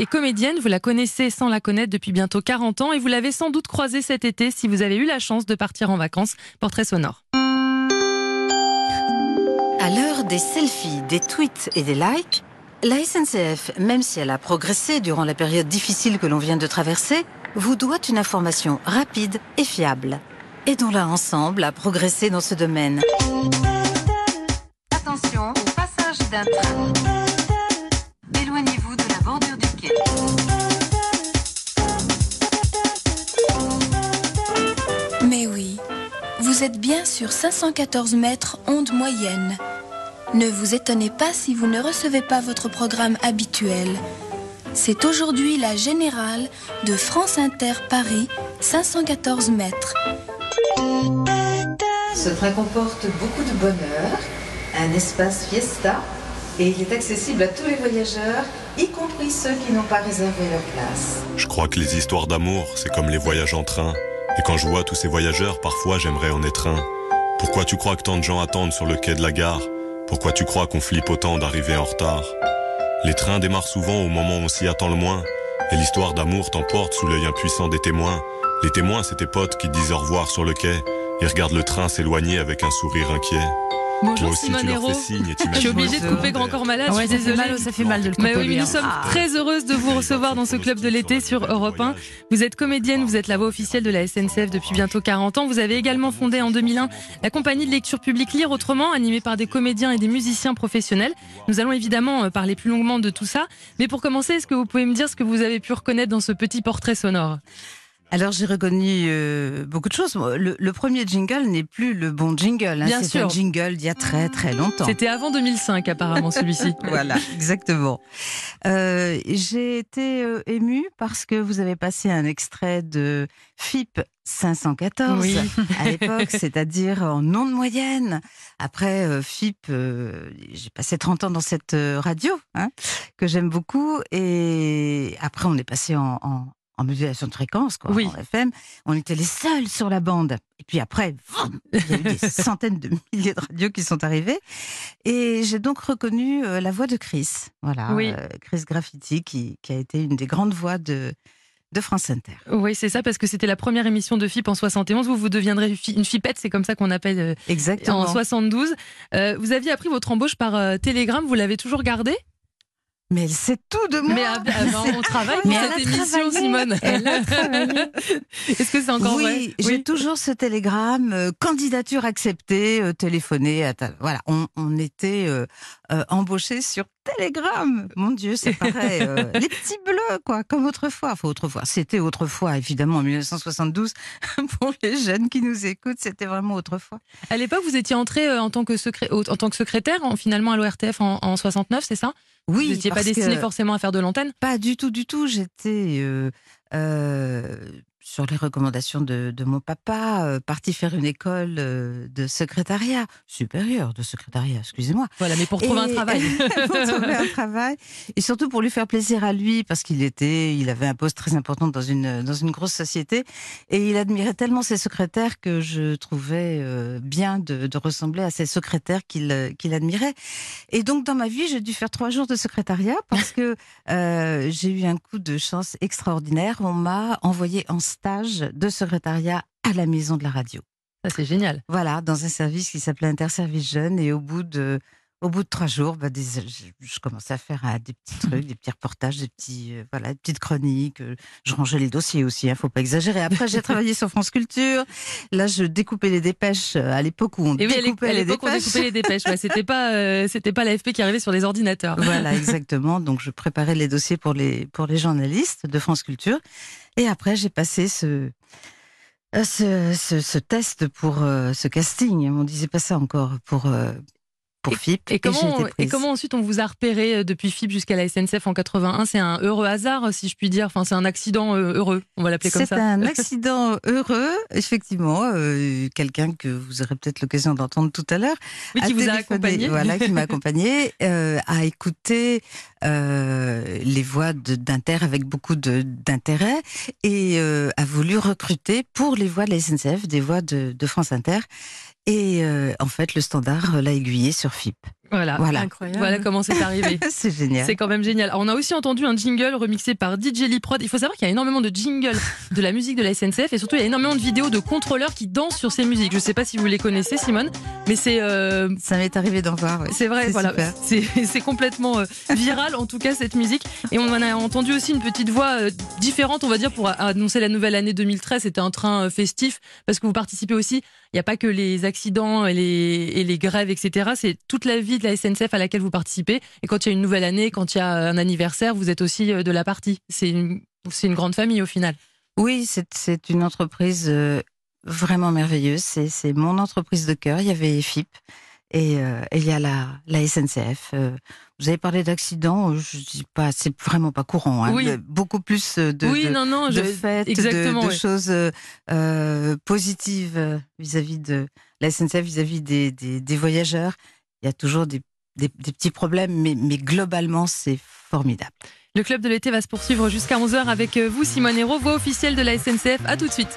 est comédienne, vous la connaissez sans la connaître depuis bientôt 40 ans et vous l'avez sans doute croisée cet été si vous avez eu la chance de partir en vacances. Portrait sonore. À l'heure des selfies, des tweets et des likes, la SNCF, même si elle a progressé durant la période difficile que l'on vient de traverser, vous doit une information rapide et fiable. Aidons-la ensemble à progresser dans ce domaine. Attention passage d'un train. Vous êtes bien sur 514 mètres onde moyenne. Ne vous étonnez pas si vous ne recevez pas votre programme habituel. C'est aujourd'hui la générale de France Inter Paris, 514 mètres. Ce train comporte beaucoup de bonheur, un espace fiesta et il est accessible à tous les voyageurs, y compris ceux qui n'ont pas réservé leur place. Je crois que les histoires d'amour, c'est comme les voyages en train. Et quand je vois tous ces voyageurs, parfois j'aimerais en être un. Pourquoi tu crois que tant de gens attendent sur le quai de la gare? Pourquoi tu crois qu'on flippe autant d'arriver en retard? Les trains démarrent souvent au moment où on s'y attend le moins. Et l'histoire d'amour t'emporte sous l'œil impuissant des témoins. Les témoins, c'est tes potes qui disent au revoir sur le quai et regardent le train s'éloigner avec un sourire inquiet. Bonjour Toi aussi, Simone tu leur fais signe et Je suis obligée de couper Grand. Corps Malade, Ouais, je ça suis fait désolée. mal, ça fait mal de le Mais couper. oui, mais nous hein. sommes Ah. très heureuses de vous recevoir dans ce club de l'été sur Europe 1. Vous êtes comédienne, vous êtes la voix officielle de la SNCF depuis bientôt 40 ans. Vous avez également fondé en 2001 la compagnie de lecture publique Lire Autrement, animée par des comédiens et des musiciens professionnels. Nous allons évidemment euh, parler plus longuement de tout ça. Mais pour commencer, est-ce que vous pouvez me dire ce que vous avez pu reconnaître dans ce petit portrait sonore? Alors j'ai reconnu euh, beaucoup de choses. Le, le premier jingle n'est plus le bon jingle. hein. Bien C'est sûr. un jingle d'il y a très très longtemps. C'était avant 2005 apparemment celui-ci. Voilà, exactement. Euh, j'ai été euh, émue parce que vous avez passé un extrait de FIP 514 Oui. à l'époque, c'est-à-dire en onde moyenne. Après euh, FIP, euh, j'ai passé 30 ans dans cette euh, radio hein, que j'aime beaucoup. Et après, on est passé en, en, en modulation de fréquence, quoi, Oui. en FM. On était les seuls sur la bande. Et puis après, il y a eu des centaines de milliers de radios qui sont arrivées. Et j'ai donc reconnu euh, la voix de Chris. Voilà, Oui. euh, Chris Graffiti, qui, qui a été une des grandes voix de, de France Inter. Oui, c'est ça, parce que c'était la première émission de FIP en 71. Vous, vous deviendrez une fipette, c'est comme ça qu'on appelle euh, Exactement. en 72. Euh, vous aviez appris votre embauche par télégramme, vous l'avez toujours gardé Mais elle sait tout de moi. Mais ah, ah, ben, on travaille pour cette émission. Simone. Est-ce que c'est encore oui, vrai? j'ai toujours ce télégramme, euh, candidature acceptée, euh, téléphoné. à ta- Voilà, on, on était euh, euh, embauchés sur Télégramme. Mon Dieu, c'est pareil. les petits bleus, quoi, comme autrefois. Enfin, autrefois. C'était autrefois, évidemment, en 1972. Pour les jeunes qui nous écoutent, c'était vraiment autrefois. À l'époque, vous étiez entré en tant que, secré- au- en tant que secrétaire, en- finalement, à l'ORTF en, en 69, c'est ça? Oui, Vous n'étiez pas destiné forcément à faire de l'antenne? Pas du tout, du tout. J'étais euh, euh, sur les recommandations de, de mon papa, euh, partie faire une école euh, de secrétariat, supérieur de secrétariat, excusez-moi. Voilà, mais pour trouver un travail. pour trouver un travail. Et surtout pour lui faire plaisir à lui, parce qu'il était, il avait un poste très important dans une, dans une grosse société. Et il admirait tellement ses secrétaires que je trouvais euh, bien de, de ressembler à ces secrétaires qu'il euh, qu'il admirait. Et donc, dans ma vie, j'ai dû faire trois jours de secrétariat parce que j'ai eu un coup de chance extraordinaire. On m'a envoyé en stage de secrétariat à la maison de la radio. C'est génial. Voilà, dans un service qui s'appelait Interservice Jeune. Et au bout de, au bout de trois jours, bah, des- je, je commençais à faire euh, des petits trucs, des petits reportages, des petits, euh, voilà, des petites chroniques. euh, Je rangeais les dossiers aussi, hein, faut pas exagérer. Après, j'ai travaillé sur France Culture. Là, je découpais les dépêches euh, à l'époque où on Et oui, découpait à les on dépêches. découpait les dépêches. Ouais, c'était pas, euh, c'était pas l'AFP qui arrivait sur les ordinateurs. Voilà, exactement. Donc, je préparais les dossiers pour les, pour les journalistes de France Culture. Et après, j'ai passé ce, ce, ce, ce test pour euh, ce casting. On disait pas ça encore pour, euh, pour FIP. Et comment, et comment ensuite on vous a repéré euh, depuis FIP jusqu'à la SNCF en 81 C'est un heureux hasard, si je puis dire. Enfin, c'est un accident euh, heureux. On va l'appeler comme C'est ça. un accident heureux, effectivement. euh, Quelqu'un que vous aurez peut-être l'occasion d'entendre tout à l'heure. Oui, qui vous a accompagné. Voilà, qui m'a accompagné, euh, a écouté les voix d'Inter avec beaucoup d'intérêt et euh, a voulu recruter pour les voix de la SNCF des voix de, de France Inter. Et euh, en fait, le standard l'a aiguillé sur FIP. Voilà, Voilà. Incroyable. voilà comment c'est arrivé. c'est génial. C'est quand même génial. Alors, on a aussi entendu un jingle remixé par DJ Liprod. Il faut savoir qu'il y a énormément de jingles de la musique de la SNCF et surtout il y a énormément de vidéos de contrôleurs qui dansent sur ces musiques. Je sais pas si vous les connaissez, Simone, mais c'est euh, Ça m'est arrivé d'en voir. ouais. c'est vrai, C'est voilà, super. c'est complètement euh, viral en tout cas cette musique. Et on en a entendu aussi une petite voix euh, différente, on va dire, pour a- annoncer la nouvelle année 2013. C'était un train euh, festif parce que vous participez aussi. Il n'y a pas que les accidents et les, et les grèves, etc. C'est toute la vie de la SNCF à laquelle vous participez. Et quand il y a une nouvelle année, quand il y a un anniversaire, vous êtes aussi euh, de la partie. C'est une, une grande famille au final. Oui, c'est une entreprise euh, vraiment merveilleuse. C'est mon entreprise de cœur. Il y avait EFIP et, euh, et il y a la, la SNCF. Euh, vous avez parlé d'accidents. Je dis pas, c'est vraiment pas courant. Hein, Oui. Beaucoup plus euh, de, oui, de, non, non, de je- fêtes, de- exactement, de, ouais. choses euh, euh, positives euh, vis-à-vis de la SNCF, vis-à-vis des, des, des voyageurs. Il y a toujours des, petits problèmes, mais, mais globalement, c'est formidable. Le club de l'été va se poursuivre jusqu'à 11h avec euh, vous, Simone Hérault, voix officielle de la SNCF. À tout de suite.